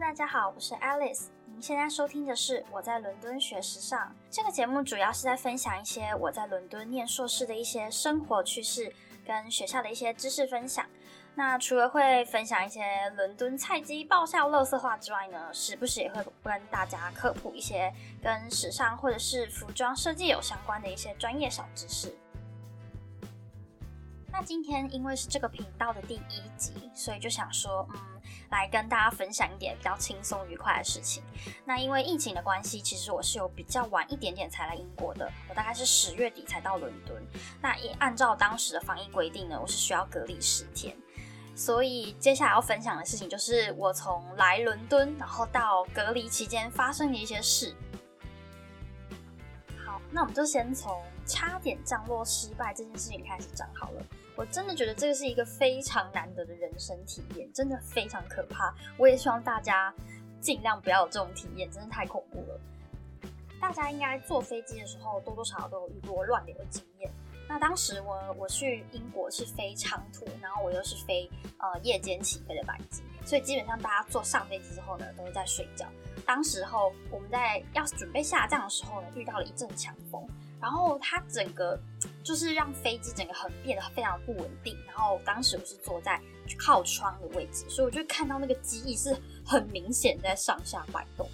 大家好，我是 Alice。您现在收听的是《我在伦敦学时尚》这个节目，主要是在分享一些我在伦敦念硕士的一些生活趣事，跟学校的一些知识分享。那除了会分享一些伦敦菜鸡爆笑乐色话之外呢，时不时也会跟大家科普一些跟时尚或者是服装设计有相关的一些专业小知识。那今天因为是这个频道的第一集，所以就想说，嗯，来跟大家分享一点比较轻松愉快的事情。那因为疫情的关系，其实我是有比较晚一点点才来英国的，我大概是十月底才到伦敦。那也按照当时的防疫规定呢，我是需要隔离十天。所以接下来要分享的事情就是我从来伦敦，然后到隔离期间发生的一些事。好，那我们就先从差点降落失败这件事情开始讲好了。我真的觉得这个是一个非常难得的人生体验，真的非常可怕。我也希望大家尽量不要有这种体验，真的太恐怖了。大家应该坐飞机的时候多多少少都有遇过乱流的经验。那当时我我去英国是飞长途，然后我又是飞呃夜间起飞的班机，所以基本上大家坐上飞机之后呢，都是在睡觉。当时候我们在要准备下降的时候呢，遇到了一阵强风，然后它整个就是让飞机整个很变得非常不稳定。然后当时我是坐在靠窗的位置，所以我就看到那个机翼是很明显在上下摆动。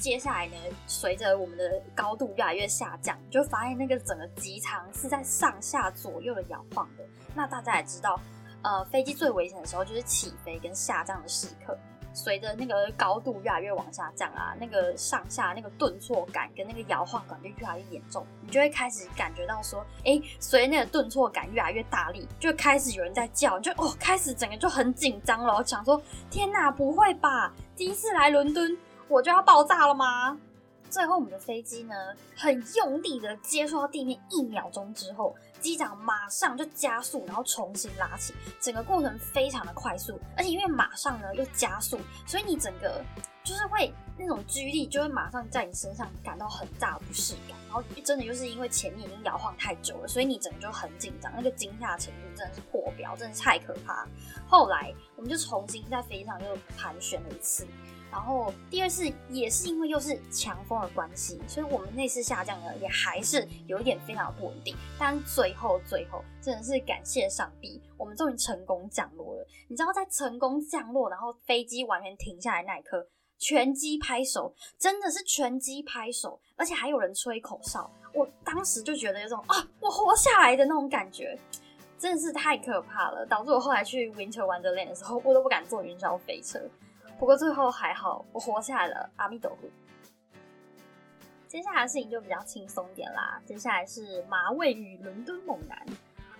接下来呢，随着我们的高度越来越下降，就发现那个整个机舱是在上下左右的摇晃的。那大家也知道，呃，飞机最危险的时候就是起飞跟下降的时刻。随着那个高度越来越往下降啊，那个上下那个顿挫感跟那个摇晃感就越来越严重，你就会开始感觉到说，哎，随着那个顿挫感越来越大力，就开始有人在叫，就哦，开始整个就很紧张了，想说，天哪，不会吧，第一次来伦敦。我就要爆炸了吗？最后我们的飞机呢，很用力的接触到地面，一秒钟之后，机长马上就加速，然后重新拉起，整个过程非常的快速，而且因为马上呢又加速，所以你整个就是会那种居力就会马上在你身上感到很大不适感，然后真的就是因为前面已经摇晃太久了，所以你整个就很紧张，那个惊吓程度真的是破表，真的是太可怕。后来我们就重新在飞机上又盘旋了一次。然后第二次也是因为又是强风的关系，所以我们那次下降呢也还是有一点非常不稳定。但最后最后真的是感谢上帝，我们终于成功降落了。你知道在成功降落，然后飞机完全停下来那一刻，全机拍手，真的是全机拍手，而且还有人吹口哨。我当时就觉得有种啊，我活下来的那种感觉，真的是太可怕了，导致我后来去 Winter Wonderland 的时候，我都不敢坐云霄飞车。不过最后还好，我活下来了，阿弥陀佛。接下来的事情就比较轻松点啦。接下来是马尾与伦敦猛男。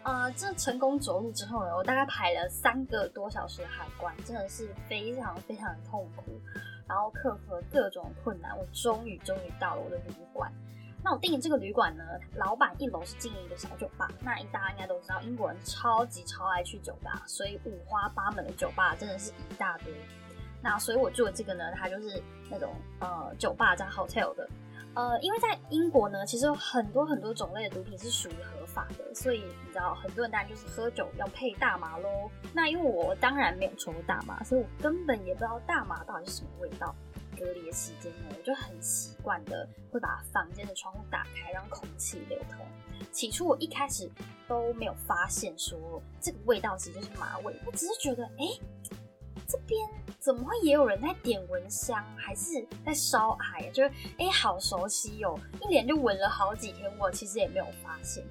呃，这成功着陆之后呢，我大概排了三个多小时的海关，真的是非常非常的痛苦，然后克服了各种困难，我终于终于到了我的旅馆。那我订的这个旅馆呢，老板一楼是经营一个小酒吧。那大家应该都知道，英国人超级超爱去酒吧，所以五花八门的酒吧真的是一大堆。那所以，我住的这个呢，它就是那种呃酒吧加 hotel 的，呃，因为在英国呢，其实有很多很多种类的毒品是属于合法的，所以你知道，很多人当然就是喝酒要配大麻喽。那因为我当然没有抽过大麻，所以我根本也不知道大麻到底是什么味道。隔离的期间呢，我就很习惯的会把房间的窗户打开，让空气流通。起初我一开始都没有发现说这个味道其实就是麻味，我只是觉得哎。这边怎么会也有人在点蚊香，还是在烧艾？就是哎，好熟悉哦，一连就闻了好几天，我其实也没有发现。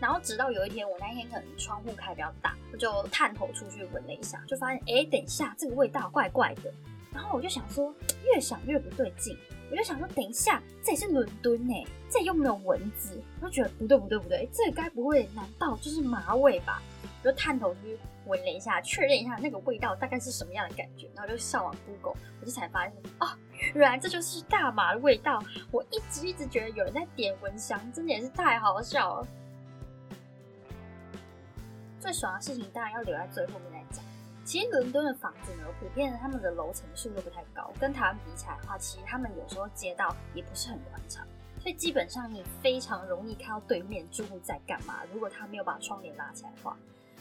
然后直到有一天，我那天可能窗户开比较大，我就探头出去闻了一下，就发现哎，等一下这个味道怪怪的。然后我就想说，越想越不对劲，我就想说，等一下这里是伦敦呢，这里又没有蚊子，我就觉得不对不对不对，这该不会难道就是马尾吧？我就探头去闻了一下，确认一下那个味道大概是什么样的感觉，然后就上网 Google，我就才发现哦，原来这就是大麻的味道。我一直一直觉得有人在点蚊香，真的也是太好笑了。最爽的事情当然要留在最后面来讲。其实伦敦的房子呢，普遍他们的楼层数都不太高，跟台湾比起来的话，其实他们有时候街道也不是很宽敞，所以基本上你非常容易看到对面住户在干嘛。如果他没有把窗帘拉起来的话。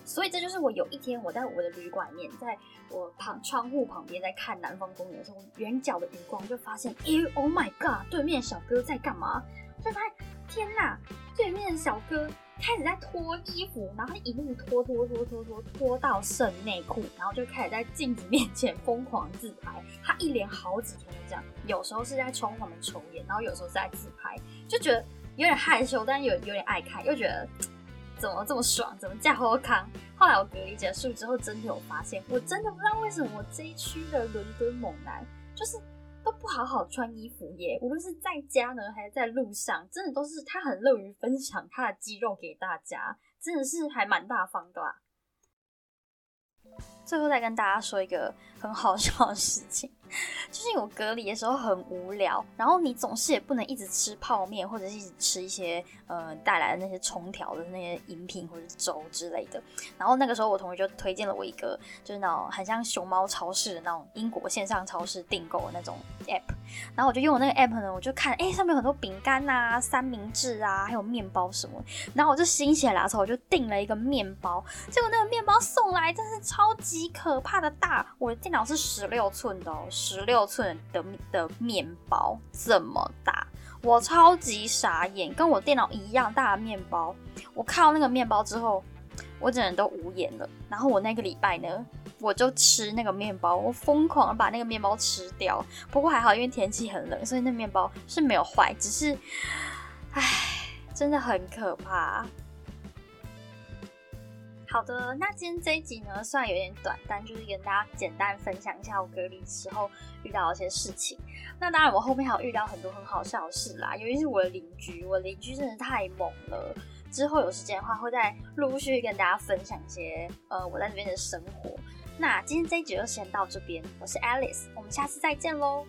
所以这就是我有一天我在我的旅馆面，在我旁窗户旁边在看南方公园的时候，远角的余光就发现，咦，Oh my God，对面小哥在干嘛？就发现，天哪，对面的小哥开始在脱衣服，然后一路脱脱脱脱脱脱到剩内裤，然后就开始在镜子面前疯狂自拍。他一连好几天都这样，有时候是在窗户旁边抽烟，然后有时候是在自拍，就觉得有点害羞，但有有点爱看，又觉得。怎么这么爽？怎么这好康？后来我隔离结束之后，真的有发现，我真的不知道为什么我这一区的伦敦猛男就是都不好好穿衣服耶。无论是在家呢，还是在路上，真的都是他很乐于分享他的肌肉给大家，真的是还蛮大方的。最后再跟大家说一个很好笑的事情。就是我隔离的时候很无聊，然后你总是也不能一直吃泡面，或者是一直吃一些呃带来的那些冲调的那些饮品或者粥之类的。然后那个时候我同学就推荐了我一个，就是那种很像熊猫超市的那种英国线上超市订购的那种 app。然后我就用那个 app 呢，我就看哎上面有很多饼干啊、三明治啊，还有面包什么。然后我就心血来潮，我就订了一个面包。结果那个面包送来真是超级可怕的大，我的电脑是十六寸的哦。十六寸的的面包这么大，我超级傻眼，跟我电脑一样大的面包。我看到那个面包之后，我整人都无言了。然后我那个礼拜呢，我就吃那个面包，我疯狂把那个面包吃掉。不过还好，因为天气很冷，所以那面包是没有坏，只是，唉，真的很可怕。好的，那今天这一集呢，虽然有点短，但就是跟大家简单分享一下我隔离时候遇到的一些事情。那当然，我后面还有遇到很多很好笑的事啦，尤其是我的邻居，我邻居真的太猛了。之后有时间的话，会再陆续跟大家分享一些呃我在这边的生活。那今天这一集就先到这边，我是 Alice，我们下次再见喽。